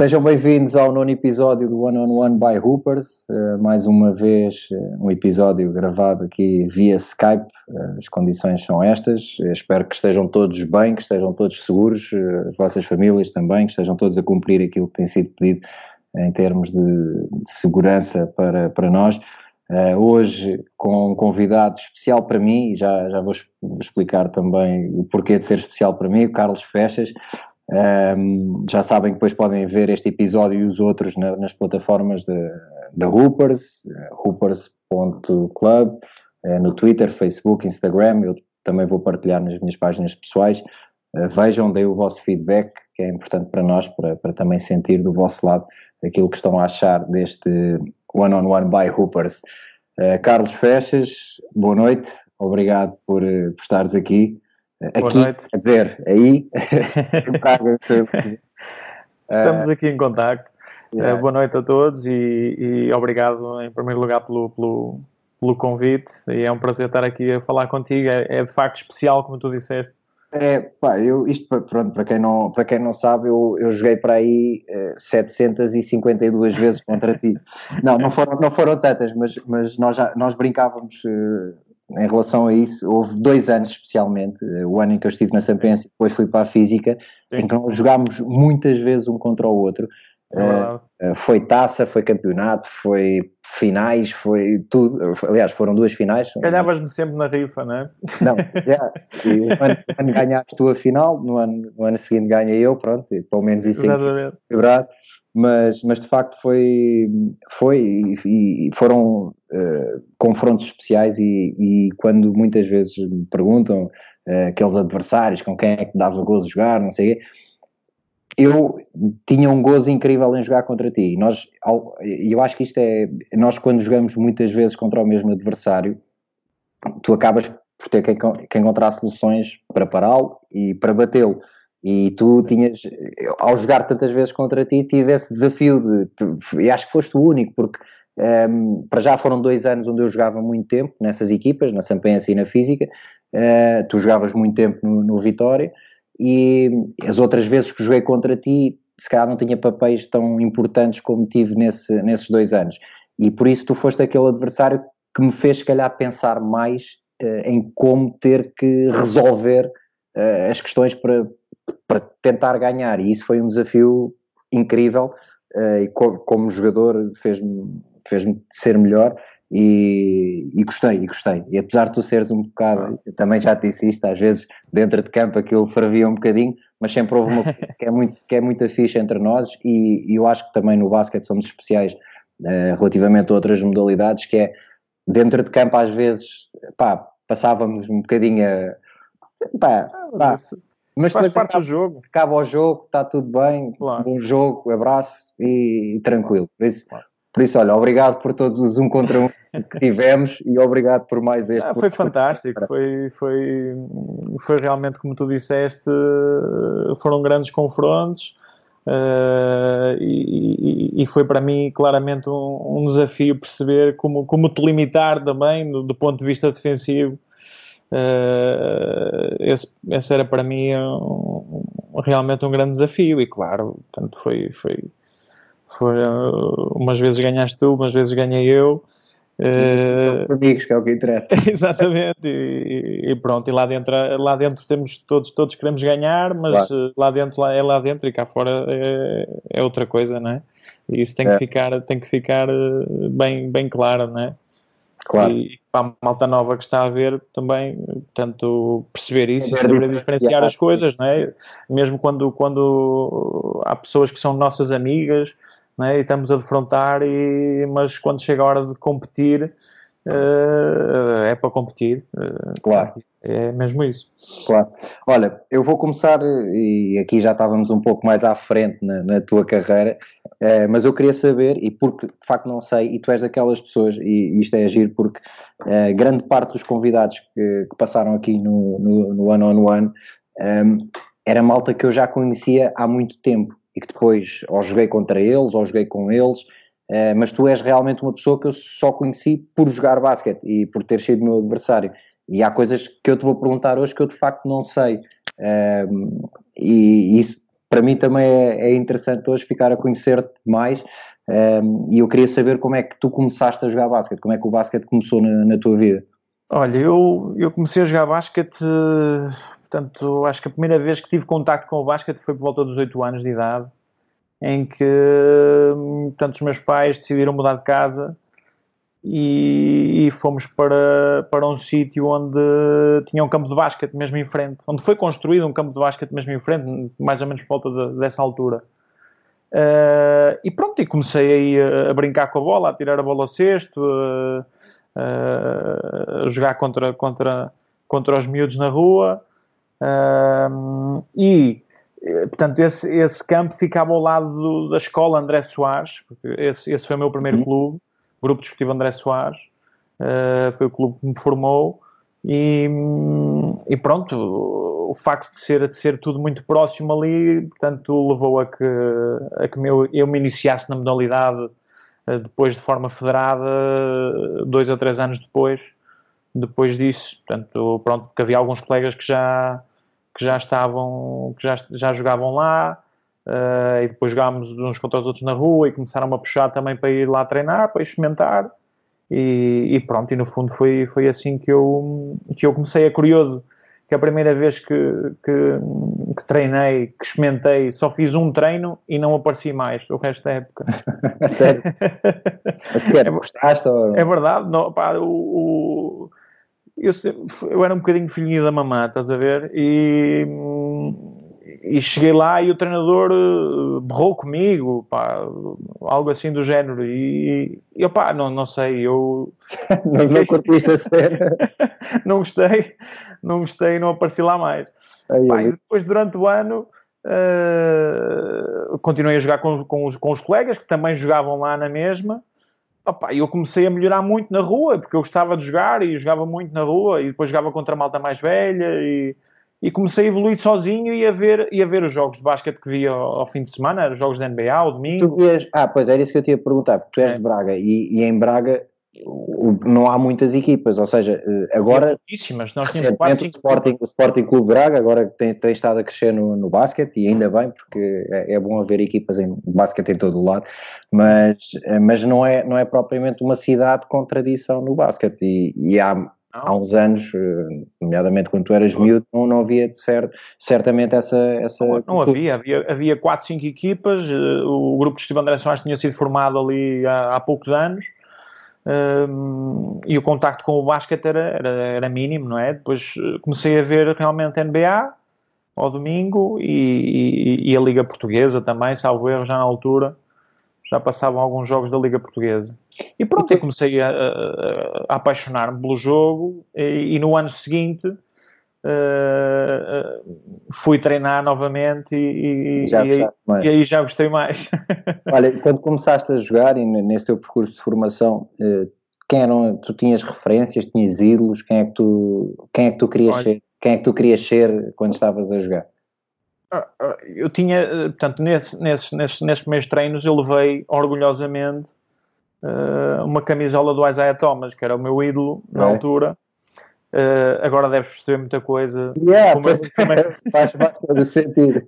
Sejam bem-vindos ao nono episódio do One on One by Hoopers. Uh, mais uma vez, uh, um episódio gravado aqui via Skype. Uh, as condições são estas. espero que estejam todos bem, que estejam todos seguros, as vossas famílias também, que estejam todos a cumprir aquilo que tem sido pedido em termos de, de segurança para, para nós. hoje, com um convidado especial para mim, já, já vou, vou explicar também o porquê de ser especial para mim, o Carlos Fechas. Um, já sabem que depois podem ver este episódio e os outros na, nas plataformas da Hoopers, hoopers.club, uh, no Twitter, Facebook, Instagram. Eu também vou partilhar nas minhas páginas pessoais. Uh, vejam, deem o vosso feedback, que é importante para nós, para, para também sentir do vosso lado aquilo que estão a achar deste One on One by Hoopers. Carlos Fechas, boa noite, obrigado por, por estares aqui. Aqui, Boa noite. Quer dizer, aí, Estamos aqui em contacto. Yeah. Uh, boa noite a todos e, e, obrigado em primeiro lugar pelo, pelo, pelo, convite e é um prazer estar aqui a falar contigo. É, é de facto especial, como tu disseste. É, pá, eu, isto, pronto, para quem não, para quem não sabe, eu, eu joguei para aí uh, eh, 752 vezes contra ti. Não, não foram, não foram tantas, mas, mas nós, já, nós brincávamos uh, em relação a isso, houve dois anos especialmente, o ano em que eu estive na Samprense e depois fui para a Física, Sim. em que nós jogámos muitas vezes um contra o outro. Uh, foi taça, foi campeonato, foi finais, foi tudo. Aliás, foram duas finais. Ganhavas-me sempre na rifa, não é? Não, yeah. e o ano, ano ganhaste tu a final, no ano, no ano seguinte ganhei eu, pronto, e pelo menos isso é quebrado. Mas, mas de facto foi, foi e, e foram uh, confrontos especiais e, e, quando muitas vezes me perguntam uh, aqueles adversários com quem é que dava gozo jogar, não sei o quê, eu tinha um gozo incrível em jogar contra ti. Nós, eu acho que isto é. Nós, quando jogamos muitas vezes contra o mesmo adversário, tu acabas por ter que, que encontrar soluções para pará-lo e para batê-lo. E tu tinhas, ao jogar tantas vezes contra ti, tive esse desafio de. E acho que foste o único, porque um, ehm, para já foram dois anos onde eu jogava muito tempo nessas equipas, na Sampense e na Física. Uh, tu jogavas muito tempo no, no Vitória e as outras vezes que joguei contra ti, se calhar não tinha papéis tão importantes como tive nesse, nesses dois anos. E por isso tu foste aquele adversário que me fez, se calhar, pensar mais uh, em como ter que resolver uh, as questões para, para tentar ganhar. E isso foi um desafio incrível uh, e co como jogador fez-me fez ser melhor e, e, gostei, e gostei. E apesar de tu seres um bocado, também já te disse isto, às vezes dentro de campo aquilo fervia um bocadinho, mas sempre houve uma coisa que é, muito, que é muita ficha entre nós e, e eu acho que também no basquete somos especiais uh, relativamente a outras modalidades, que é dentro de campo às vezes, pá, passávamos um bocadinho a... Pá, pá, mas faz parte acaba, do jogo. Acaba o jogo, está tudo bem, claro. um jogo, abraço e, e tranquilo. Por isso, claro. Por isso, olha, obrigado por todos os um contra um que tivemos e obrigado por mais este. Ah, foi fantástico, foi, foi, foi realmente como tu disseste, foram grandes confrontos uh, e, e, foi para mim claramente um, um, desafio perceber como, como te limitar também do, do ponto de vista defensivo. Uh, esse, esse, era para mim um, realmente um grande desafio e claro, portanto foi, foi, foi uh, umas vezes ganhaste tu, umas vezes ganhei eu Uh, amigos, que é o que interessa. Exatamente, e, e, pronto, e lá dentro, lá dentro temos todos, todos queremos ganhar, mas claro. Eh, lá dentro é lá dentro e cá fora é, é outra coisa, não é? E isso tem é. que ficar, tem que ficar eh, bem, bem claro, não é? Claro. E para a malta nova que está a ver também, portanto, perceber isso e saber diferenciar as coisas, não é? Mesmo quando, quando há pessoas que são nossas amigas, né? e estamos a defrontar, e, mas quando chega a hora de competir, uh, é para competir. Uh, claro. É mesmo isso. Claro. Olha, eu vou começar, e aqui já estávamos um pouco mais à frente na, na tua carreira, uh, mas eu queria saber, e porque de facto não sei, e tu és daquelas pessoas, e, e isto é agir, porque grande parte dos convidados que, que passaram aqui no, no, no One on One um, era malta que eu já conhecia há muito tempo e que depois ou joguei contra eles ou joguei com eles, uh, mas tu és realmente uma pessoa que eu só conheci por jogar basquete e por ter sido meu adversário. E há coisas que eu te vou perguntar hoje que eu de facto não sei. Uh, e isso para mim também é, é interessante hoje ficar a conhecer-te mais um, e eu queria saber como é que tu começaste a jogar basquete, como é que o basquete começou na, na tua vida? Olha, eu, eu comecei a jogar basquete, portanto, acho que a primeira vez que tive contacto com o basquete foi por volta dos 8 anos de idade, em que, portanto, os meus pais decidiram mudar de casa e, e fomos para, para um sítio onde tinha um campo de basquete mesmo em frente, onde foi construído um campo de basquete mesmo em frente, mais ou menos por volta de, dessa altura. Uh, e pronto, e comecei aí a, a, brincar com a bola, a tirar a bola ao cesto, uh, uh, a jogar contra, contra, contra os miúdos na rua. e, portanto, esse, esse campo ficava ao lado do, da escola André Soares, porque esse, esse foi o meu primeiro uhum. clube, Grupo Desportivo André Soares. foi o clube que me formou. E, e, pronto, o facto de ser, de ser tudo muito próximo ali, portanto, levou a que, a que eu, eu me iniciasse na modalidade eh, depois de forma federada, dois ou três anos depois, depois disso. Portanto, pronto, porque havia alguns colegas que já, que já estavam, que já, já jogavam lá, uh, e depois jogámos uns contra os outros na rua e começaram a puxar também para ir lá treinar, para experimentar. E, e, pronto, e no fundo foi, foi assim que eu, que eu comecei a curioso que a primeira vez que, que, que, treinei, que experimentei, só fiz um treino e não apareci mais o resto da época. Sério? Mas que era, gostaste? Ou... É verdade, não, pá, o, o eu, eu, era um bocadinho filhinho da mamã, estás a ver? E, e cheguei lá e o treinador eh, berrou comigo, pá, algo assim do género. E, e pá, não, não sei, eu. não, não curtiste a não gostei não gostei não apareci lá mais. Aí, Pá, e depois, durante o ano, uh, continuei a jogar com, com, os, com os colegas que também jogavam lá na mesma. E eu comecei a melhorar muito na rua, porque eu gostava de jogar e jogava muito na rua, e depois jogava contra a malta mais velha, e, e comecei a evoluir sozinho e a ver, e a ver os jogos de basquete que via ao, ao fim de semana, os jogos da NBA, ao domingo. Vias, ah, pois era isso que eu tinha a perguntar, porque tu és é. de Braga, e, e em Braga não há muitas equipas, ou seja, eh, agora nós temos quatro, o, Sporting, o Sporting Clube Braga agora tem, tem estado a crescer no, no basquete e ainda bem porque é, é, bom haver equipas em basquete em todo o lado, mas, eh, mas não, é, não é propriamente uma cidade com tradição no basquete e, e há, há uns anos, eh, nomeadamente quando tu eras miúdo, não, não havia de ser, certamente essa... essa não, não havia, havia, havia 4, 5 equipas, o grupo de André Soares tinha sido formado ali há, há poucos anos, um, e o contacto com o basquete era, era, era, mínimo, não é? Depois eh, comecei a ver realmente NBA ao domingo e, e, e, a Liga Portuguesa também, salvo erro, já na altura já passavam alguns jogos da Liga Portuguesa. E pronto, eu comecei a, a, a apaixonar-me pelo jogo e, e, no ano seguinte Uh, fui treinar novamente e, e, aí, e, aí, já gostei mais. Olha, quando começaste a jogar e nesse teu percurso de formação, uh, quem eram, tu tinhas referências, tinhas ídolos, quem é que tu, quem é que tu querias Olha, ser? Quem é que tu querias ser quando estavas a jogar? Ah, ah, eu tinha, portanto, nesse, nesses, nesses, nesses primeiros treinos eu levei orgulhosamente uh, uma camisola do Isaiah Thomas, que era o meu ídolo na é. altura Uh, agora deves perceber muita coisa. Yeah, como, é, é... faz, faz todo sentido.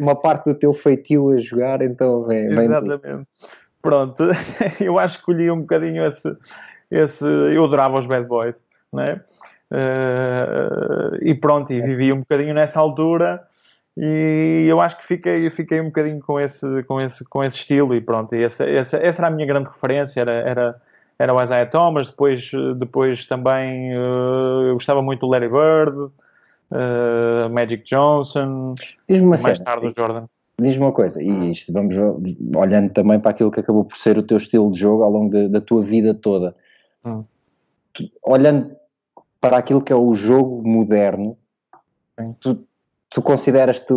uma parte do teu feitio a jogar, então vem. Exatamente. Pronto, eu acho que escolhi um bocadinho esse. esse eu adorava os Bad Boys, não é? Uh, e pronto, e vivi um bocadinho nessa altura e eu acho que fiquei, fiquei um bocadinho com esse, com esse, com esse estilo e pronto, e essa, essa, essa era a minha grande referência, era, era era o Isaiah Thomas, depois, depois também uh, eu gostava muito do Larry Bird, uh, Magic Johnson, mais cena, tarde o Jordan. Diz-me uma coisa, e isto vamos olhando também para aquilo que acabou por ser o teu estilo de jogo ao longo de, da tua vida toda. Hum. Tu, olhando para aquilo que é o jogo moderno, tu, tu consideras tu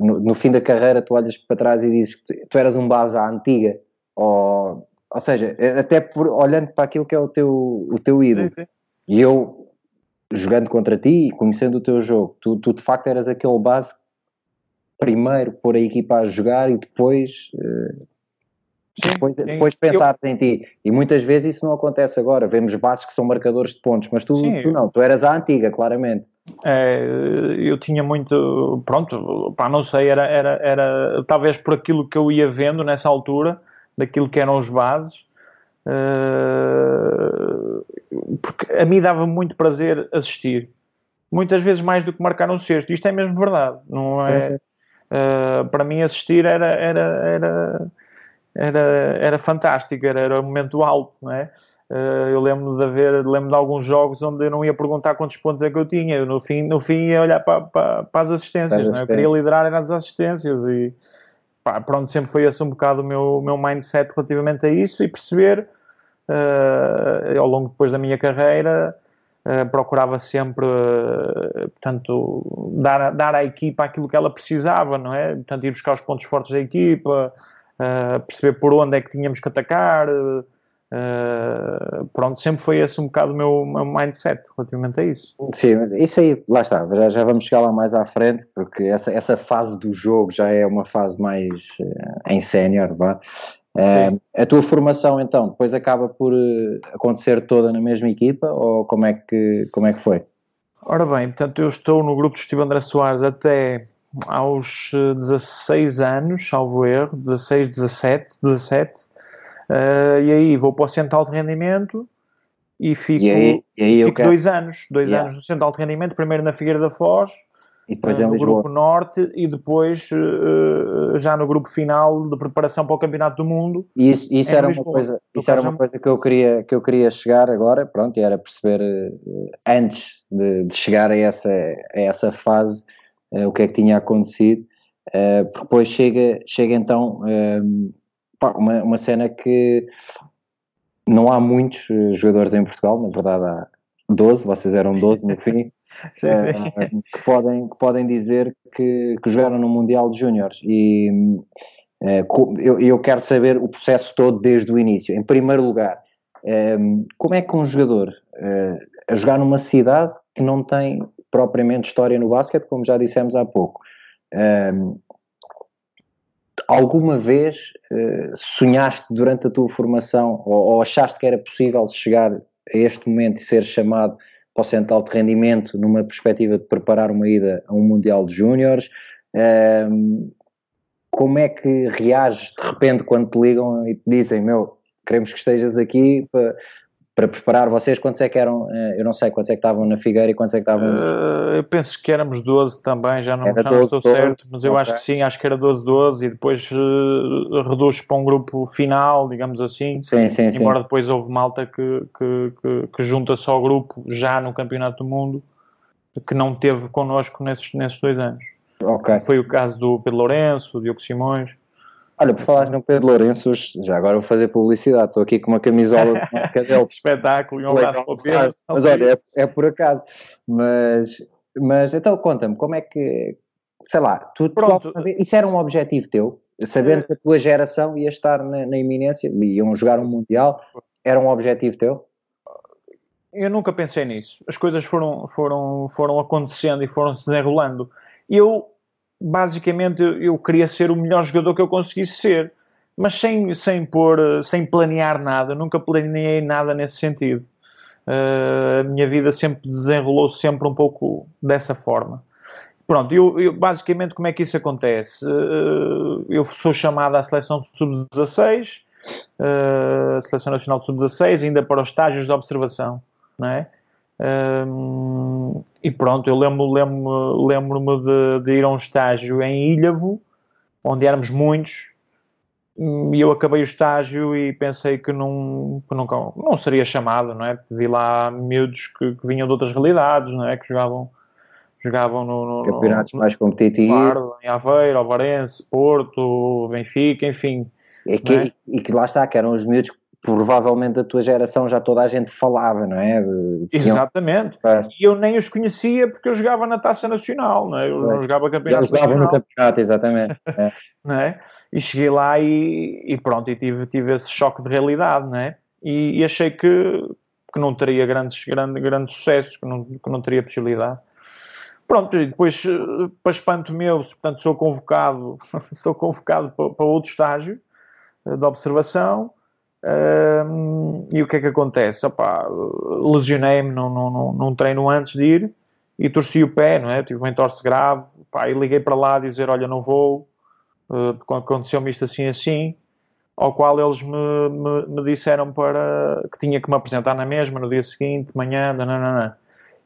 no, no, fim da carreira tu olhas para trás e dizes que tu, tu eras um base à antiga ou ou seja, é, até por, olhando para aquilo que é o teu, o teu ídolo, sim, sim. e eu jogando contra ti e conhecendo o teu jogo, tu, tu, de facto eras aquele base primeiro pôr a equipa a jogar e depois, uh, sim, depois, depois pensar eu... em ti. E muitas vezes isso não acontece agora. Vemos bases que são marcadores de pontos, mas tu, tu não, tu eras a antiga, claramente. É, eu tinha muito, pronto, pá, não sei, era, era, era talvez por aquilo que eu ia vendo nessa altura, daquilo que eram os bases, uh, porque a mim dava muito prazer assistir, muitas vezes mais do que marcar um cesto, isto é mesmo verdade, não é? Uh, para mim assistir era, era, era, era, era fantástico, era, era um momento alto, não é? Uh, eu lembro de haver, lembro de alguns jogos onde eu não ia perguntar quantos pontos é que eu tinha, eu no fim, no fim ia olhar para, para, para as assistências, não é? eu queria liderar as assistências e pá, pronto, sempre foi esse um bocado o meu, meu mindset relativamente a isso e perceber uh, ao longo depois da minha carreira uh, procurava sempre portanto, dar, dar à equipa aquilo que ela precisava, não é? Portanto, ir buscar os pontos fortes da equipa, perceber por onde é que tínhamos que atacar, Uh, pronto, sempre foi esse um bocado o meu, meu, mindset relativamente a isso. Sim, isso aí, lá está, já, já vamos chegar lá mais à frente, porque essa, essa fase do jogo já é uma fase mais uh, em sénior, vá. Uh, a tua formação então depois acaba por acontecer toda na mesma equipa ou como é que, como é que foi? Ora bem, portanto eu estou no grupo de Steve André Soares até aos 16 anos, salvo erro, 16, 17, 17 Uh, e aí vou para o centro de rendimento e fico, e aí, e aí fico dois anos, dois yeah. anos no centro de alto rendimento, primeiro na Figueira da Foz, e depois uh, no grupo norte e depois uh, já no grupo final de preparação para o campeonato do mundo. E isso, isso era uma coisa, isso era uma coisa que eu queria que eu queria chegar agora, pronto, era perceber antes de, de, chegar a essa a essa fase o que é que tinha acontecido. porque depois chega chega então pá, uma, uma cena que não há muitos eh, jogadores em Portugal, na verdade há 12, vocês eram 12 no fim, sim, uh, sim. Que, podem, que podem dizer que, que jogaram no Mundial de Júniores. E uh, eu, eu quero saber o processo todo desde o início. Em primeiro lugar, um, como é que um jogador uh, a jogar numa cidade que não tem propriamente história no basquete, como já dissemos há pouco, um, alguma vez uh, sonhaste durante a tua formação ou, ou, achaste que era possível chegar a este momento e ser chamado para o central de rendimento numa perspectiva de preparar uma ida a um Mundial de Júniores? Uh, como é que reages de repente quando te ligam e te dizem, meu, queremos que estejas aqui para, para preparar vocês, quantos é que eram? Eh, eu não sei quantos é que estavam na Figueira e quantos é que estavam. Uh, eu penso que éramos 12 também, já não, já 12, não estou 12, certo, mas eu okay. acho que sim, acho que era 12-12 e depois uh, reduz para um grupo final, digamos assim. Sim, sim, Embora sim. depois houve malta que, que, que, que junta só o grupo já no Campeonato do Mundo, que não teve connosco nesses, nesses dois anos. Okay. Foi o caso do Pedro Lourenço, do Diogo Simões. Olha, por falar no Pedro Lourenço, já agora vou fazer publicidade. Estou aqui com uma camisola de marca dele. Espetáculo, e um abraço para o Pedro. Mas olha, é, é, por acaso. Mas, mas então conta-me, como é que, sei lá, tu, Pronto. Tu, isso era um objetivo teu? Sabendo é. que a tua geração ia estar na, na iminência, iam jogar um Mundial, era um objetivo teu? Eu nunca pensei nisso. As coisas foram, foram, foram acontecendo e foram se desenrolando. Eu basicamente eu queria ser o melhor jogador que eu conseguisse ser, mas sem, sem, pôr, sem planear nada, nunca planeei nada nesse sentido. Uh, a minha vida sempre desenrolou sempre um pouco dessa forma. Pronto, eu, eu basicamente como é que isso acontece? Uh, eu sou chamado à seleção sub-16, uh, seleção nacional sub-16, ainda para os estágios de observação, não é? Um, e pronto, eu lembro-me lembro, lembro de, de, ir a um estágio em Ilhavo, onde éramos muitos, e eu acabei o estágio e pensei que não, que nunca, não seria chamado, não é? Vi lá miúdos que, que, vinham de outras realidades, não é? Que jogavam, jogavam no, no campeonatos no, mais competitivos, claro, em Aveiro, Alvarense, Porto, Benfica, enfim. E que, é? e que lá está, que eram os miúdos provavelmente da tua geração já toda a gente falava, não é? De, Exatamente. E eu nem os conhecia porque eu jogava na Taça Nacional, não é? Eu não jogava campeonato já jogava no campeonato, exatamente. É. não é? E cheguei lá e, e, pronto, e tive, tive esse choque de realidade, não é? E, e achei que, que não teria grandes, grande, grandes sucessos, que não, que não teria possibilidade. Pronto, e depois, para espanto meu, portanto, sou convocado, sou convocado para, para outro estágio eh, de observação, e o que é que acontece? Lesionei-me num, num, num treino antes de ir e torci o pé, não é? tive um entorse grave, pá, e liguei para lá a dizer, olha, não vou, uh, aconteceu-me isto assim assim, ao qual eles me, me, me, disseram para que tinha que me apresentar na mesma no dia seguinte, de manhã, nananana.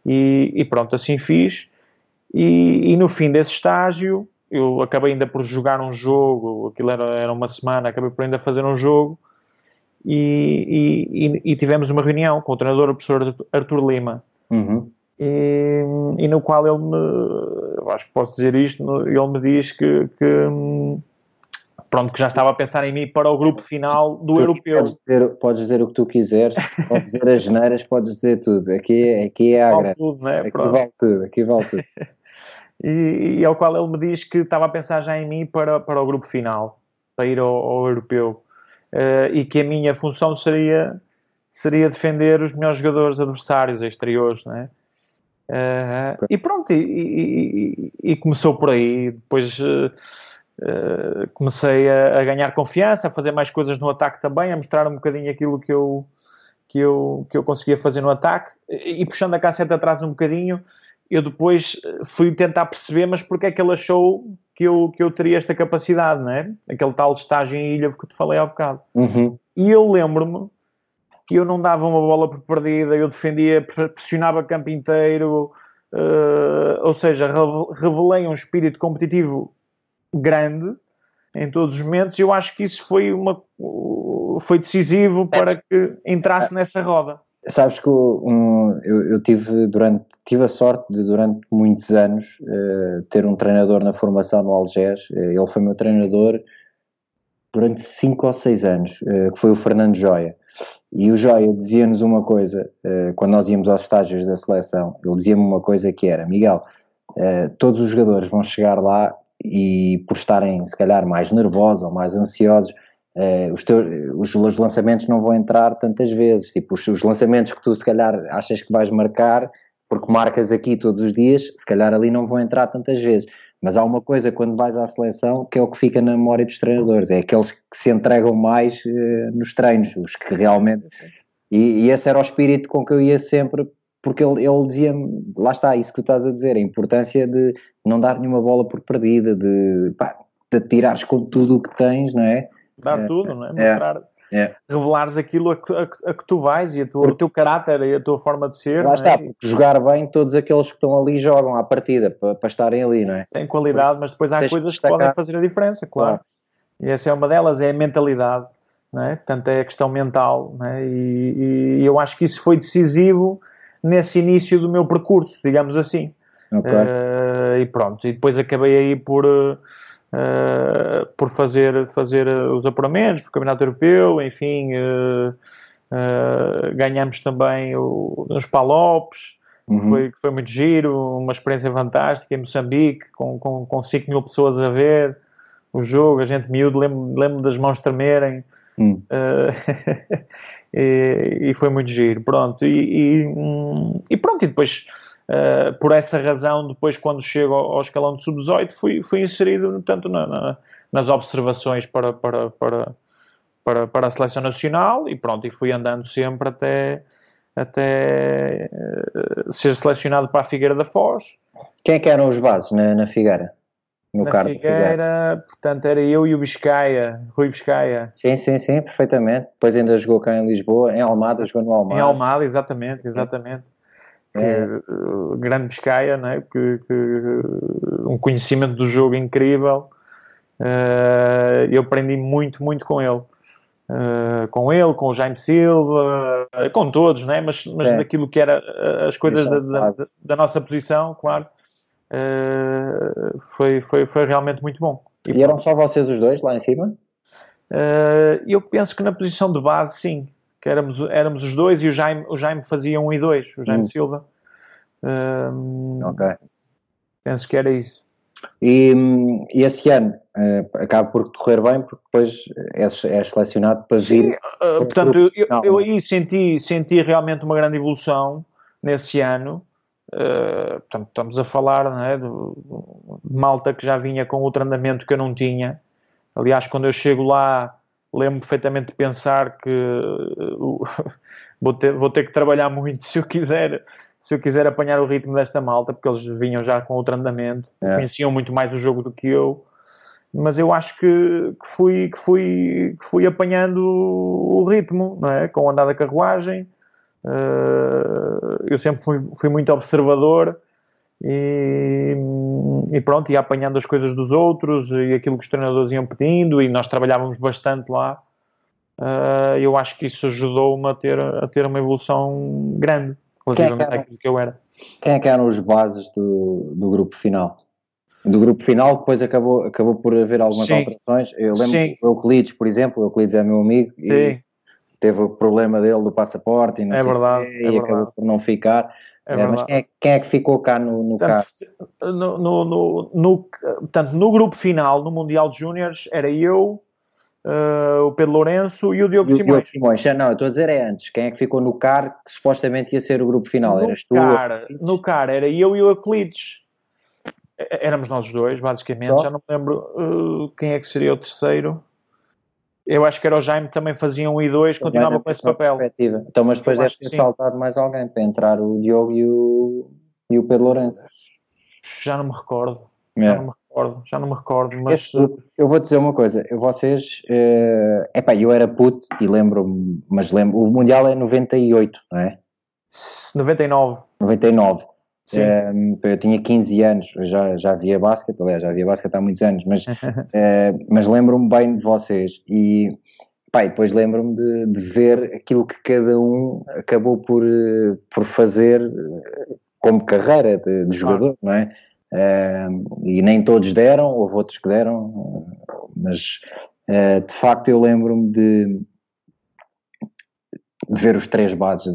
E, e pronto, assim fiz. E, e, no fim desse estágio, eu acabei ainda por jogar um jogo, aquilo era, era uma semana, acabei por ainda fazer um jogo. E, e, tivemos uma reunião com o treinador, o professor Arthur Lima. Uhum. E, e, no qual ele me, acho que posso dizer isto, ele me diz que, que pronto, que já estava a pensar em mim para o grupo final do tu europeu. Podes dizer, podes dizer o que tu quiseres, podes dizer as geneiras, podes dizer tudo. Aqui, aqui é a vale grande. Tudo, né? Aqui pronto. vale tudo, aqui vale tudo. e, e ao qual ele me diz que estava a pensar já em mim para, para o grupo final, para ir ao, ao europeu. Uh, e que a minha função seria, seria defender os melhores jogadores adversários exteriores, né? Uh, e pronto, e, e, e, começou por aí. Depois uh, comecei a, a, ganhar confiança, a fazer mais coisas no ataque também, a mostrar um bocadinho aquilo que eu, que eu, que eu conseguia fazer no ataque. E, e puxando a cassete atrás um bocadinho, eu depois fui tentar perceber, mas porque é que ele achou que eu, que eu teria esta capacidade, não é? Aquele tal estágio em ilha que te falei há bocado. Uhum. E eu lembro-me que eu não dava uma bola por perdida, eu defendia, pressionava o campo inteiro, uh, ou seja, revelei um espírito competitivo grande em todos os momentos. e Eu acho que isso foi, uma, foi decisivo para que entrasse nessa roda. Sabes que um, eu, eu, tive durante tive a sorte de durante muitos anos uh, ter um treinador na formação no Algés. Uh, ele foi meu treinador durante cinco ou seis anos, uh, que foi o Fernando Joia. E o Joia dizia-nos uma coisa quando nós íamos aos estágios da seleção. Ele dizia-me uma coisa que era: Miguel, todos os jogadores vão chegar lá e por estarem se calhar mais nervosos ou mais ansiosos, eh, os, teus, os, os, lançamentos não vão entrar tantas vezes. Tipo, os, os, lançamentos que tu se calhar achas que vais marcar, porque marcas aqui todos os dias, se calhar ali não vão entrar tantas vezes. Mas há uma coisa quando vais à seleção que é o que fica na memória dos treinadores, é aqueles que se entregam mais uh, nos treinos, os que realmente. E, e, esse era o espírito com que eu ia sempre, porque ele, ele dizia-me, lá está, isso que tu estás a dizer, a importância de não dar nenhuma bola por perdida, de, pá, de tirares com tudo o que tens, não é? Dar é, tudo, não é? é Mostrar, é, revelares aquilo a que, a, a que, tu vais e a tua, o teu caráter e a tua forma de ser. Lá está, é? porque jogar bem, todos aqueles que estão ali jogam à partida para, para estarem ali, não é? Tem qualidade, porque mas depois há coisas que, podem fazer a diferença, claro. claro. E essa é uma delas, é a mentalidade, não é? Portanto, é a questão mental, não é? E, e eu acho que isso foi decisivo nesse início do meu percurso, digamos assim. Okay. Uh, e pronto, e depois acabei aí por, uh, por fazer, fazer os apuramentos, para o Campeonato Europeu, enfim, uh, ganhamos também o, os Palopes, uhum. que, foi, foi muito giro, uma experiência fantástica em Moçambique, com, com, com 5 mil pessoas a ver o jogo, a gente miúdo, lembro, lembro das mãos tremerem. Hum. e, e, foi muito giro, pronto, e, e, hum, e pronto, e depois Uh, por essa razão, depois, quando chego ao, escalão de sub-18, fui, fui inserido tanto na, na, nas observações para, para, para, para, para a seleção nacional e pronto, e fui andando sempre até, até uh, ser selecionado para a Figueira da Foz. Quem é que eram os bases na, na Figueira? No na Figueira, Figueira, portanto, era eu e o Biscaia, Rui Biscaia. Sim, sim, sim, perfeitamente. Depois ainda jogou cá em Lisboa, em Almada, jogou no Almada. Em Almada, exatamente, exatamente que é. uh, grande Biscaia, né? que, que, um conhecimento do jogo incrível. Uh, eu aprendi muito, muito com ele. Uh, com ele, com o Jaime Silva, com todos, né? mas, mas é. daquilo que era as coisas da, da, da, nossa posição, claro, foi, foi, foi realmente muito bom. E, e eram só vocês os dois lá em cima? eu penso que na posição de base, sim que éramos, éramos os dois e o Jaime, o Jaime fazia um e dois, o Jaime hum. Silva. Um, ok. Penso que era isso. E, e esse ano uh, acaba por correr bem porque depois és, és selecionado para Sim, vir. Uh, portanto, eu, eu, aí senti, senti realmente uma grande evolução nesse ano. Uh, portanto, estamos a falar é, de, de, malta que já vinha com outro andamento que eu não tinha. Aliás, quando eu chego lá, lembro perfeitamente de pensar que uh, vou, ter, vou ter que trabalhar muito se eu quiser se eu quiser apanhar o ritmo desta malta, porque eles vinham já com outro andamento, é. conheciam muito mais o jogo do que eu, mas eu acho que, que, fui, que, fui, que fui apanhando o ritmo, não é? com o andar da carruagem. Uh, eu sempre fui, fui muito observador e, e, pronto, ia apanhando as coisas dos outros e aquilo que os treinadores iam pedindo e nós trabalhávamos bastante lá. Uh, eu acho que isso ajudou-me a ter, a ter uma evolução grande relativamente é àquilo que eu era. Quem é que eram os bases do, do grupo final? Do grupo final, depois acabou, acabou por haver algumas Sim. alterações. Eu lembro Sim. o Euclides, por exemplo, o Euclides é meu amigo Sim. e teve o problema dele do passaporte e não é sei verdade, quê, é e verdade. acabou por não ficar. É, é mas quem é, quem é, que ficou cá no, no portanto, no, no, no, no, portanto, no grupo final, no Mundial de Júniores, era eu, uh, o Pedro Lourenço e o Diogo e Simões. Diogo Simões. Não, eu estou a dizer é antes. Quem é que ficou no CAR que supostamente ia ser o grupo final? No Eras tu? CAR, no CAR era eu e o Euclides. Éramos nós dois, basicamente. Só? Já não me lembro uh, quem é que seria o terceiro. Eu acho que era o Jaime que também fazia um e dois, continuava com esse papel. Então, mas depois deve ter saltado mais alguém para entrar o Diogo e o, e o Pedro Lourenço. Já não me recordo. É. Já não me recordo, já não me recordo, mas... eu vou dizer uma coisa, vocês, é epá, eu era puto e lembro-me, mas lembro, o Mundial é 98, não é? 99. 99. Sim. eu tinha 15 anos, já, já via basquete, aliás, já via basquete há muitos anos, mas, mas lembro-me bem de vocês e pá, depois lembro-me de, de, ver aquilo que cada um acabou por, por fazer como carreira de, de jogador, não é? e nem todos deram, houve outros que deram, mas uh, de facto eu lembro-me de, de, ver os três bases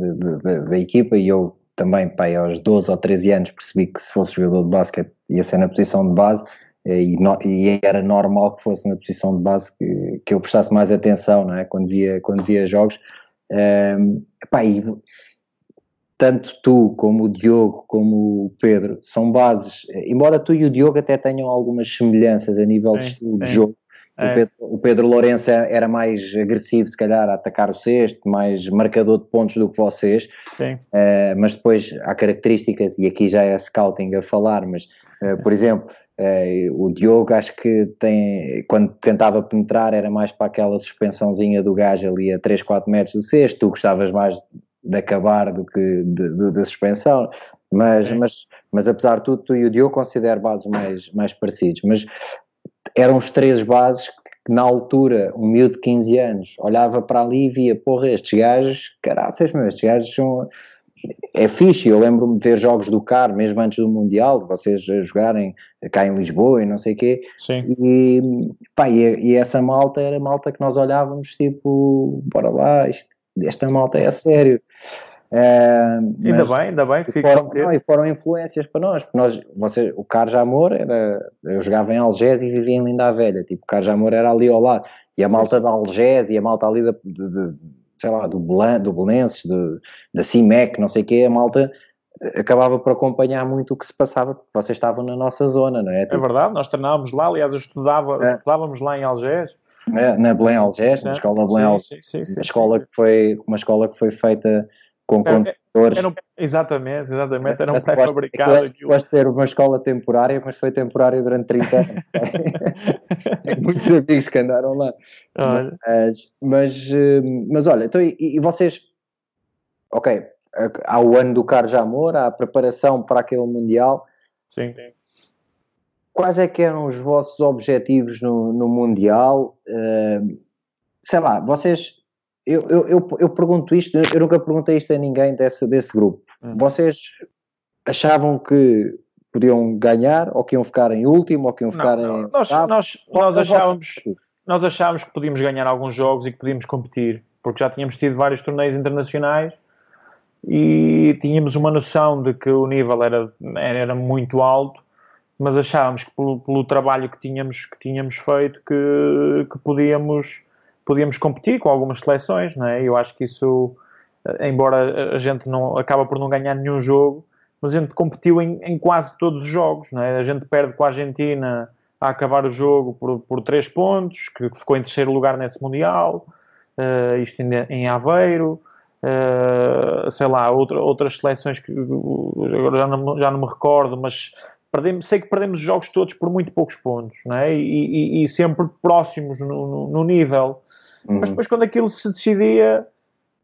da equipa e eu também, pai, aos 12 ou 13 anos percebi que se fosse jogador de basquete ia ser na posição de base eh, e, no, e, era normal que fosse na posição de base que, que eu prestasse mais atenção, não é? Quando via, quando via jogos. Um, epá, e, tanto tu como o Diogo como o Pedro são bases, embora tu e o Diogo até tenham algumas semelhanças a nível sim, de estilo sim. de jogo. É. O, Pedro, o Pedro Lourenço era mais agressivo, se calhar, a atacar o cesto, mais marcador de pontos do que vocês. Uh, mas depois há características, e aqui já é scouting a falar, mas, uh, por exemplo, uh, o Diogo acho que tem, quando tentava penetrar era mais para aquela suspensãozinha do gajo ali a 3, 4 metros do cesto, tu gostavas mais de acabar do que da suspensão, mas, mas, mas apesar de tudo, tu e o Diogo considero bases mais, mais parecidos, mas eram os três bases que na altura, um miúdo de 15 anos, olhava para ali e via, porra, estes gajos, caraças, meu, estes gajos são... É fixe, eu lembro-me de ver jogos do CAR, mesmo antes do Mundial, de vocês jogarem cá em Lisboa e não sei o quê. Sim. E, pá, e, e, essa malta era malta que nós olhávamos, tipo, bora lá, isto, esta malta é a sério. Uh, ainda bem, ainda bem, fico foram, não, e foram influências para nós, porque nós, você, o Carlos Amor era, eu jogava em Algés e vivia em Linda a Velha, tipo, o Carlos Amor era ali ao lado, e a malta sim, sim. da Algés e a malta ali da, de, de, sei lá, do, Belan, do Belenenses, da CIMEC, não sei o quê, a malta acabava por acompanhar muito o que se passava, porque vocês estavam na nossa zona, não é? Tipo, é verdade, nós treinávamos lá, aliás, eu estudava, é. estudávamos lá em Algés. É, na Belém Algés, na escola Belém Algés, uma escola que foi uma escola que foi feita com condutores. Era um, exatamente, exatamente, era um pré-fabricado. Pode ser uma escola temporária, mas foi temporária durante 30 anos. Tenho muitos amigos que andaram lá. Olha. Mas, mas, eh, mas olha, então, e, e vocês, ok, há o ano do Carlos Amor, há a preparação para aquele Mundial. Sim, sim. Quais é que eram os vossos objetivos no, no Mundial? Uh, sei lá, vocês eu, eu, eu, eu, pergunto isto, eu nunca perguntei isto a ninguém desse, desse grupo. Hum. Vocês achavam que podiam ganhar, ou que iam ficar em último, ou que iam ficar não, em. Nós, nós, nós, achávamos, nós achávamos que podíamos ganhar alguns jogos e que podíamos competir, porque já tínhamos tido vários torneios internacionais e tínhamos uma noção de que o nível era, era muito alto, mas achávamos que pelo, pelo trabalho que tínhamos, que tínhamos feito que, que podíamos podíamos competir com algumas seleções, não é? Eu acho que isso, eh, embora a gente não acaba por não ganhar nenhum jogo, mas a gente competiu em, em quase todos os jogos, não é? A gente perde com a Argentina a acabar o jogo por, por três pontos, que ficou em terceiro lugar nesse Mundial, uh, isto em, em Aveiro. uh, sei lá, outra, outras seleções que agora já não, já não me recordo, mas perdemos, sei que perdemos os jogos todos por muito poucos pontos, não é? E, e, e sempre próximos no, no, no nível. Uhum. Mas depois, quando aquilo se decidia,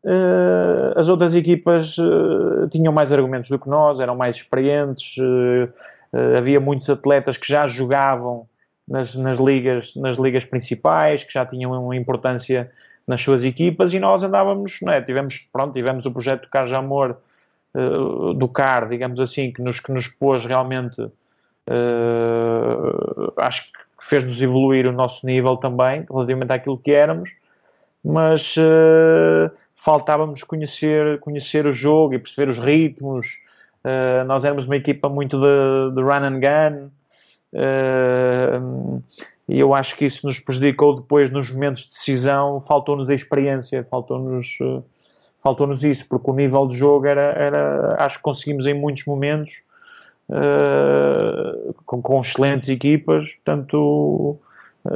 uh, as outras equipas uh, tinham mais argumentos do que nós, eram mais experientes, uh, havia muitos atletas que já jogavam nas, nas, ligas, nas ligas principais, que já tinham uma importância nas suas equipas e nós andávamos, não é? Tivemos, pronto, tivemos o projeto Car Amor uh, do CAR, digamos assim, que nos, que nos pôs realmente, uh, acho que fez-nos evoluir o nosso nível também, relativamente àquilo que éramos, mas uh, faltávamos conhecer, conhecer o jogo e perceber os ritmos. nós éramos uma equipa muito de, de run and gun, Uh, e eu acho que isso nos prejudicou depois nos momentos de decisão, faltou-nos a experiência, faltou-nos uh, faltou-nos isso, porque o nível de jogo era, era acho que conseguimos em muitos momentos uh, com, com, excelentes equipas, portanto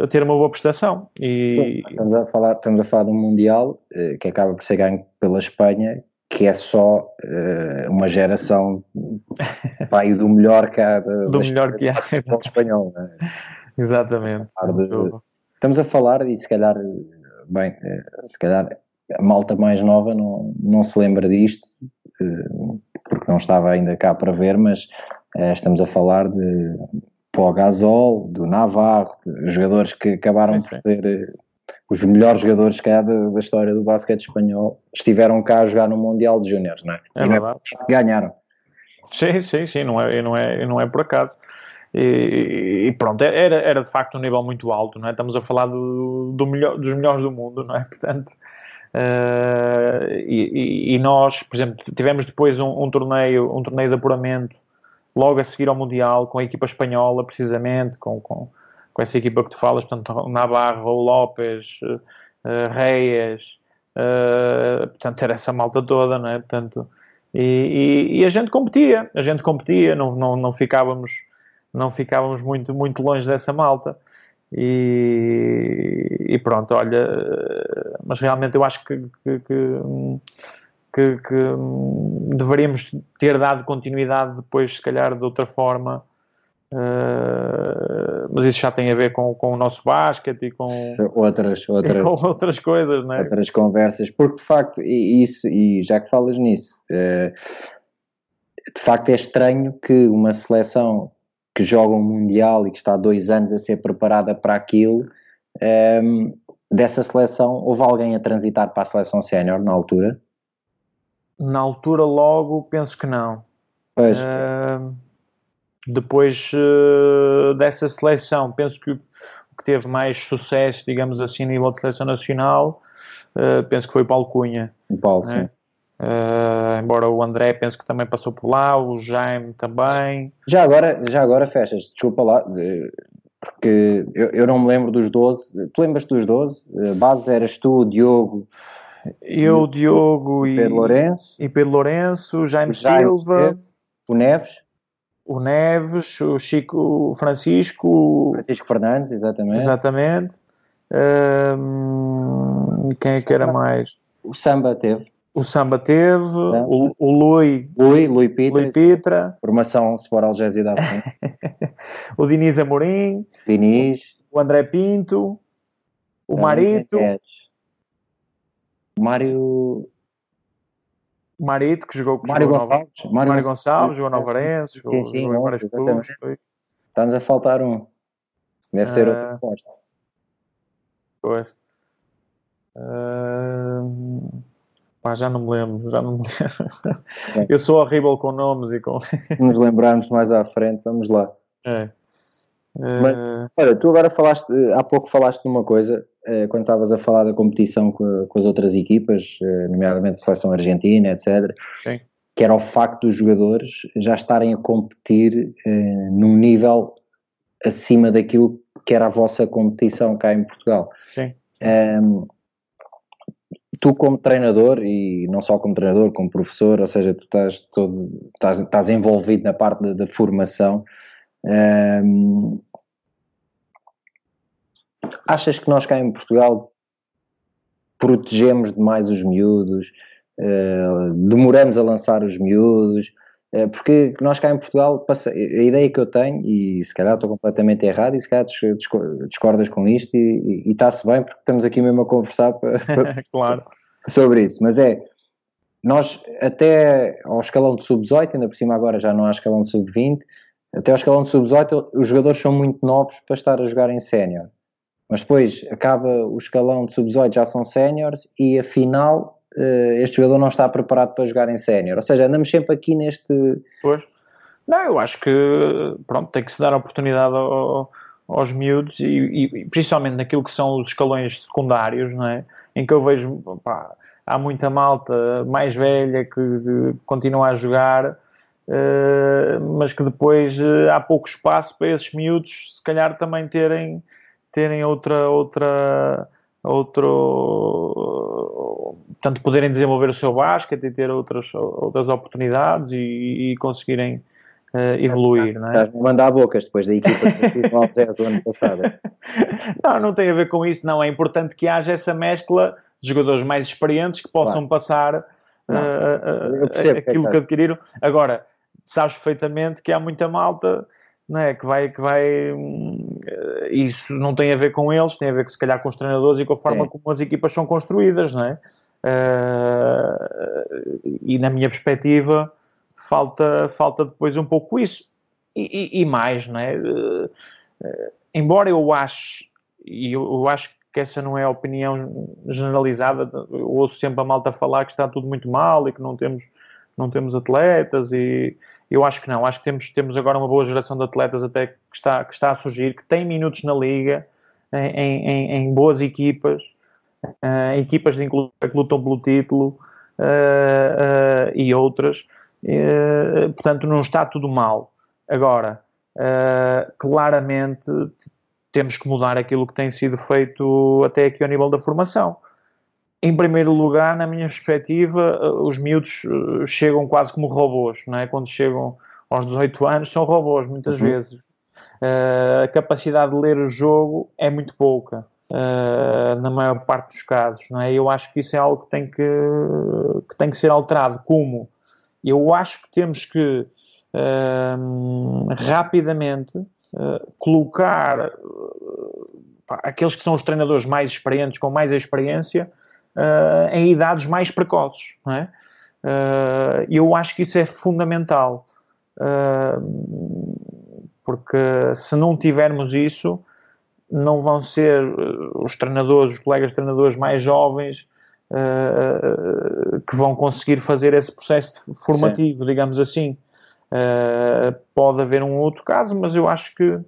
ter uma boa prestação. E... Sim, estamos, a falar, estamos a falar de um Mundial que acaba por ser ganho pela Espanha, que é só uh, uma geração pai, do melhor que há de, do melhor que há espanhol é? exatamente estamos a falar e se calhar bem eh, se calhar a malta mais nova não, não se lembra disto porque não estava ainda cá para ver mas uh, estamos a falar de Pó Gasol, do Navarro, jogadores que acabaram sim, sim. por ter os melhores jogadores que da, da, história do basquete espanhol estiveram cá a jogar no Mundial de Júniores, não é? É e verdade. Não é ganharam. Sim, sim, sim, não é, não é, não é por acaso. E, e, pronto, era, era de facto um nível muito alto, não é? Estamos a falar do, do melhor, dos melhores do mundo, não é? Portanto, uh, e, e, nós, por exemplo, tivemos depois um, um, torneio, um torneio de apuramento logo a seguir ao Mundial com a equipa espanhola, precisamente, com, com com essa equipa que tu falas, portanto, Navarro, Lopes, uh, Reis, uh, portanto, era essa malta toda, não é? Portanto, e, e, e, a gente competia, a gente competia, não, não, não ficávamos, não ficávamos muito, muito longe dessa malta. E, e pronto, olha, mas realmente eu acho que, que, que, que, deveríamos ter dado continuidade depois, se calhar, de outra forma Uh, mas isso já tem a ver com, com o nosso basquete e com outras, outras, e com outras coisas, não é? Outras conversas, porque de facto, e, isso, e já que falas nisso, uh, de facto é estranho que uma seleção que joga um Mundial e que está há dois anos a ser preparada para aquilo, um, ehm, dessa seleção, houve alguém a transitar para a seleção sénior na altura? Na altura, logo, penso que não. Pois. Uh, depois uh, dessa seleção, penso que o que teve mais sucesso, digamos assim, a nível de seleção nacional, uh, penso que foi o Paulo Cunha. O Paulo, né? sim. Uh, embora o André penso que também passou por lá, o Jaime também. Já agora, já agora fechas, desculpa lá, porque eu, eu não me lembro dos 12. Tu lembras dos 12? Base eras tu, Diogo. Eu, Diogo e Pedro Lourenço. E Pedro Lourenço, Jaime, Jaime Silva. O Neves o Neves, o Chico o Francisco. Francisco Fernandes, exatamente. Exatamente. Um, quem é que era mais? O Samba teve. O Samba teve, Samba. o, o Lui, Lui, Lui Pitra, Lui Pitra. formação Sport Algésia da o Diniz Amorim, Diniz, o André Pinto, o Marito, Mário, Marito, que jogou com Mário Gonçalves. Nova, Mário, Mário Gonçalves, jogou Nova Varense, jogou, sim, jogou em vários clubes. Está-nos a faltar um. Deve ser outra. Ah, pois. Uh, pá, já não me lembro, já não me lembro. Eu sou horrível com nomes e com. Nos lembrarmos mais à frente, vamos lá. É. Mas, olha, tu agora falaste, há pouco falaste de uma coisa, quando estavas a falar da competição com, com as outras equipas, eh, nomeadamente a seleção argentina, etc., Sim. que era o facto dos jogadores já estarem a competir eh, num nível acima daquilo que era a vossa competição cá em Portugal. Sim. Um, ehm, tu como treinador e não só como treinador, como professor, ou seja, tu estás, todo, estás, estás envolvido na parte da formação, um, achas que nós cá em Portugal protegemos demais os miúdos? uh, demoramos a lançar os miúdos, uh, porque nós cá em Portugal, a ideia que eu tenho, e se calhar estou completamente errado, e se calhar discordas com isto, e está-se bem, porque estamos aqui mesmo a conversar para, claro. sobre isso, mas é, nós até ao escalão de sub-18, ainda por cima agora já não há escalão de sub-20, até ao escalão de sub-18 os jogadores são muito novos para estar a jogar em sénior. Mas depois acaba o escalão de sub-18, já são séniores e afinal uh, este jogador não está preparado para jogar em sénior. Ou seja, andamos sempre aqui neste. Pois. Não, eu acho que pronto, tem que se dar a oportunidade ao, aos miúdos e, e, principalmente naquilo que são os escalões secundários, não é? Em que eu vejo, há muita malta mais velha que, que continua a jogar, uh, mas que depois uh, há pouco espaço para esses miúdos se calhar também terem terem outra, outra, outro, portanto, poderem desenvolver o seu basquete e ter outras, outras oportunidades e, e conseguirem uh, evoluir, não é? Mandar bocas depois da equipa que fiz no o ano passado. não, não tem a ver com isso, não. É importante que haja essa mescla de jogadores mais experientes que possam claro. passar uh, uh, aquilo que adquiriram. Agora, sabes perfeitamente que há muita malta não é? que vai, que vai isso não tem a ver com eles, tem a ver que se calhar com os treinadores e com a forma Sim. como as equipas são construídas, não é? Uh, e na minha perspectiva falta, falta depois um pouco isso e, e, e mais, não é? Uh, uh, embora eu ache, e eu, eu, acho que essa não é a opinião generalizada, eu ouço sempre a malta falar que está tudo muito mal e que não temos, não temos atletas e eu acho que não. Acho que temos, temos agora uma boa geração de atletas até que está, que está a surgir, que tem minutos na liga, em, em, em boas equipas, uh, equipas que lutam pelo título uh, uh, e outras. portanto, não está tudo mal. Agora, claramente temos que mudar aquilo que tem sido feito até aqui ao nível da formação. Em primeiro lugar, na minha perspectiva, eh, os miúdos eh, chegam quase como robôs, não é? Quando chegam aos 18 anos, são robôs, muitas uhum. vezes. Uh, a capacidade de ler o jogo é muito pouca, uh, na maior parte dos casos, não é? Eu acho que isso é algo que tem que, que, tem que ser alterado. Como? Eu acho que temos que uh, rapidamente colocar aqueles que são os treinadores mais experientes, com mais experiência, uh, em idades mais precoces. Não é? Uh, eu acho que isso é fundamental, uh, porque se não tivermos isso, não vão ser os treinadores, os colegas treinadores mais jovens que vão conseguir fazer esse processo formativo, Sim. digamos assim. pode haver um outro caso, mas eu acho que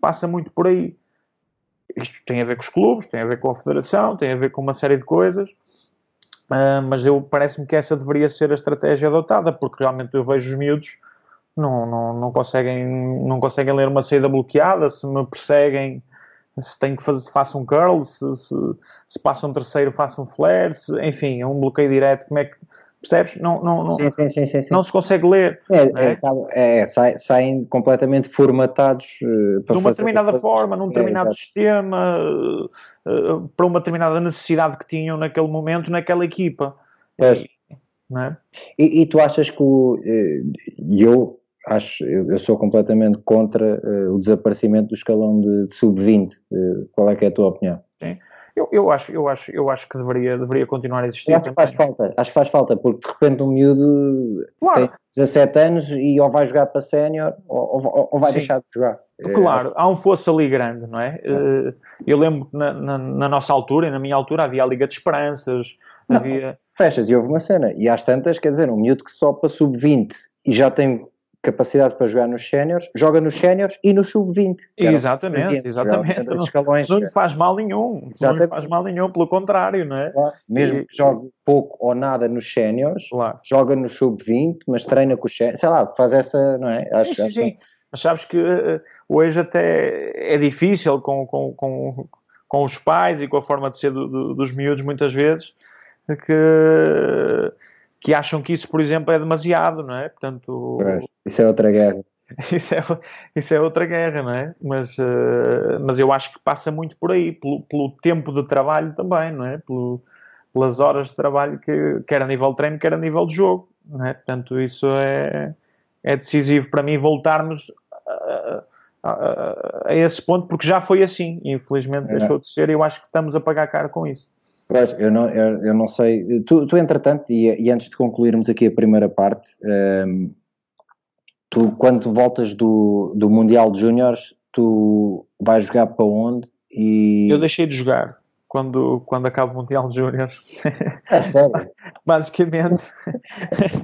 passa muito por aí. Isto tem a ver com os clubes, tem a ver com a federação, tem a ver com uma série de coisas, uh, mas eu parece-me que essa deveria ser a estratégia adotada, porque realmente eu vejo os miúdos não, não, não, conseguem, não conseguem ler uma saída bloqueada, se me perseguem, se tem que fazer, façam um curl, se, se, se passam um terceiro, façam um flare, se, enfim, é um bloqueio direto, como é que Percebes? Não, não, não, sim, sim, sim, não se consegue ler. É, é? é, é saem, saem completamente formatados uh, para de uma determinada forma, num determinado é, sistema, uh, para uma determinada necessidade que tinham naquele momento, naquela equipa. E, e, e, tu achas que o, eu acho, eu sou completamente contra o desaparecimento do escalão de, de sub-20. qual é que é a tua opinião? Sim. Eu, eu, acho, eu, acho, eu acho que deveria, deveria continuar a existir. Acho que faz falta, acho que faz falta, porque de repente um miúdo claro. tem 17 anos e ou vai jogar para sénior ou, ou, ou, vai Sim. deixar de jogar. Claro, é, há um fosso ali grande, não é? é. Eu lembro que na, na, na, nossa altura e na minha altura havia a Liga de Esperanças, não, havia... Fechas e houve uma cena, e às tantas, quer dizer, um miúdo que só para sub-20 e já tem capacidade para jogar nos séniores, joga nos séniores e no sub-20. Exatamente, exatamente. Não, escalões, não lhe faz mal nenhum. Exatamente. Não faz mal nenhum, pelo contrário, não é? Claro. Mesmo e, que jogue pouco ou nada nos séniores, claro. joga no sub-20, mas treina com os séniores, sei lá, faz essa, não é? Acho, sim, sim, sim. Mas sabes que uh, hoje até é difícil com, com, com, com os pais e com a forma de ser do, do, dos miúdos, muitas vezes, que que acham que isso, por exemplo, é demasiado, não é? Portanto, isso é outra guerra. Isso é, isso é outra guerra, não é? Mas, uh, mas eu acho que passa muito por aí, pelo, pelo tempo de trabalho também, não é? Pelo, pelas horas de trabalho que quer a nível de treino, quer a nível de jogo. É? Portanto, isso é, é decisivo para mim voltarmos a, a, a, esse ponto, porque já foi assim, infelizmente é. deixou de ser, e eu acho que estamos a pagar caro com isso. Pois, eu não, eu, eu não sei. Tu, tu entretanto, e, e, antes de concluirmos aqui a primeira parte, um, ehm, tu, quando voltas do, do Mundial de Júniores, tu vais jogar para onde? E... Eu deixei de jogar quando, quando acaba o Mundial de Júniores. É sério? Basicamente.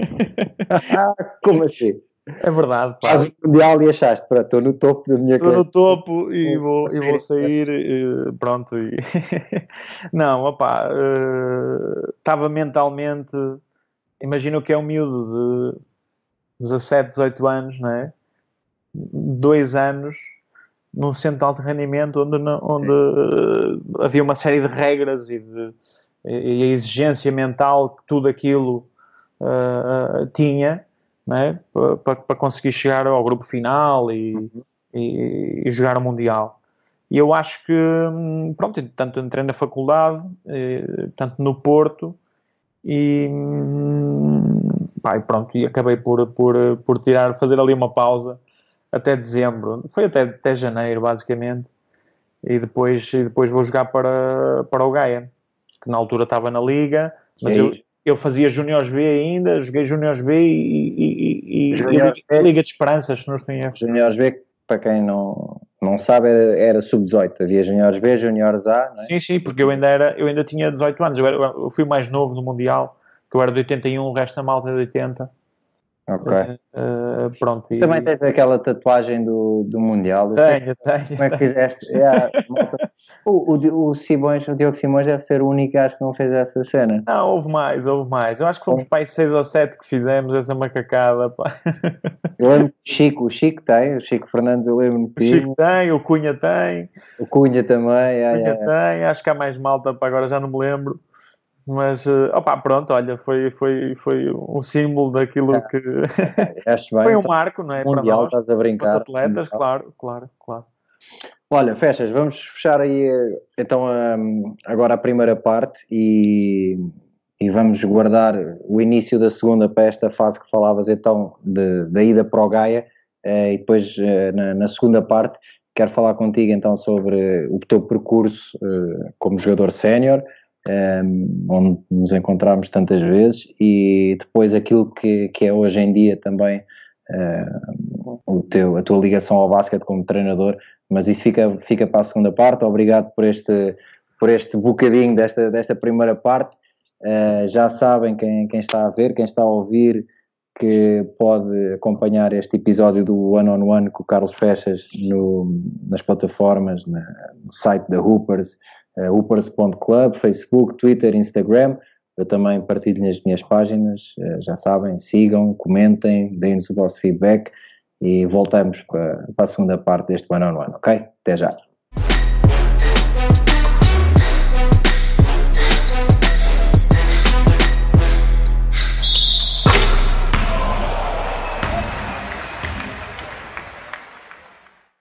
Como assim? É verdade. Pá. Faz o Mundial e achaste, para estou no topo da minha Estou no topo e vou, e vou sair, e, pronto. E... não, opá, estava uh, mentalmente, imagino que é um miúdo de 17, 18 anos, não é? Dois anos num centro de alto rendimento onde, onde uh, havia uma série de regras e, de, e a exigência mental que tudo aquilo uh, tinha né, para, conseguir chegar ao grupo final e, uhum. e, e, jogar o Mundial. E eu acho que, hum, pronto, tanto entrei na faculdade, eh, tanto no Porto, e, hum, pá, e pronto, e acabei por, por, por tirar, fazer ali uma pausa até dezembro, foi até, até janeiro, basicamente, e depois, e depois vou jogar para, para o Gaia, que na altura estava na Liga, mas eu, eu fazia Júniores B ainda, joguei Júniores B e, e, e, e Liga de Esperanças, se não estou em erro. B, para quem não, não sabe, era, era sub-18, havia Júniores B, Júniores A, é? Sim, sim, porque eu ainda, era, eu ainda tinha 18 anos, eu, era, eu fui mais novo no Mundial, que eu era de 81, o resto da malta é de 80. Ok. Uh, pronto. E... Também tens aquela tatuagem do, do Mundial. Tenho, tenho. Como é que fizeste? É, o, o, o, Simões, o Diogo Simões deve ser o único acho que não fez essa cena. Não, houve mais, houve mais. Eu acho que fomos para aí 6 ou 7 que fizemos essa macacada. Pá. Eu lembro que o Chico, o Chico tem, o Chico Fernandes eu lembro que O Chico tem, o Cunha tem. O Cunha também. O Cunha tem, acho que há mais malta, para agora já não me lembro. Mas, uh, opá, pronto, olha, foi, foi, foi um símbolo daquilo é. que. foi um marco, não é? Mundial, para nós, estás a brincar. Os atletas, claro, claro, claro. Olha, fechas, vamos fechar aí então agora a primeira parte e, e vamos guardar o início da segunda para esta fase que falavas então da ida para o Gaia eh, e depois eh, na, na, segunda parte quero falar contigo então sobre o teu percurso como jogador sénior um, ehm, onde nos encontramos tantas vezes, e depois aquilo que, que é hoje em dia também uh, o teu, a tua ligação ao basquete como treinador, mas isso fica, fica para a segunda parte. Obrigado por este, por este bocadinho desta, desta primeira parte. Uh, já sabem quem, quem está a ver, quem está a ouvir, que pode acompanhar este episódio do One on One com o Carlos Fechas no, nas plataformas, na, no site da Hoopers, uh, upers.club, Facebook, Twitter, Instagram. Eu também partilho nas minhas páginas, uh, já sabem, sigam, comentem, deem-nos o vosso feedback e voltamos para, a segunda parte deste One on One, ok? Até já!